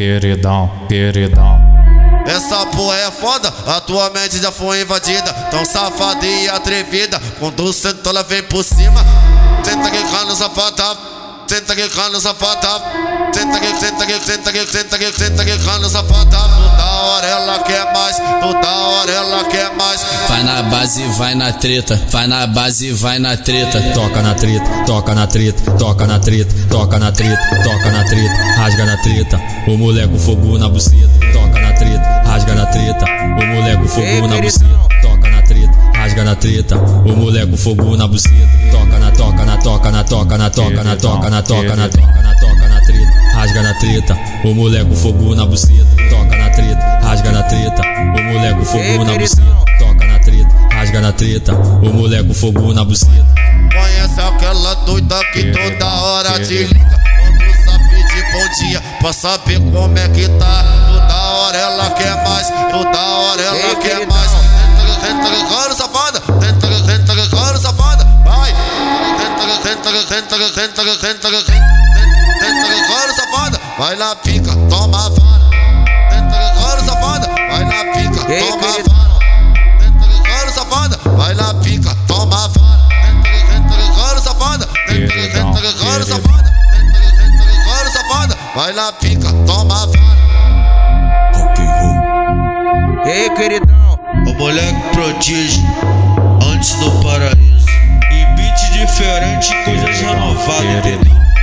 queridão, queridão. Essa porra é foda, a tua mente já foi invadida. Tão safada e atrevida, quando o ela vem por cima. Senta que cano safada. Senta que cano safada. Senta que, senta que, senta que, senta que, senta que cano safada. Toda hora ela quer mais, toda hora ela quer mais. Vai na base, vai na treta, vai na base, vai na treta. Toca na treta, toca na treta, toca na treta, toca na treta, toca na treta, rasga na treta. O moleque fogo na buceta, toca na treta, rasga na treta. O moleque fogo na buceta, toca na treta, rasga na treta. O moleque fogo na buceta, toca na toca na toca na toca na toca na toca na toca na toca na toca na treta, rasga na treta. O moleque fogo na buceta, toca na treta, rasga na treta. O moleque fogo na buceta, toca na treta, rasga na treta. O moleque fogo na buceta. Conhece aquela doida que toda hora te liga quando sabe de bom dia pra saber como é que tá. Toda hora ela quer mais, toda hora ela quer mais. Senta, senta, senta, senta, senta, senta, couro safada, vai na pica, toma vara. Senta, couro safada, vai lá pica, toma vara. Senta, couro safada, vai lá pica, toma vara. Senta, couro safada, senta, couro safada, senta, safada, vai lá pica, toma vara. Ei, queridão, o moleque prodígio antes do paraíso garante coisas renovadas, entendeu?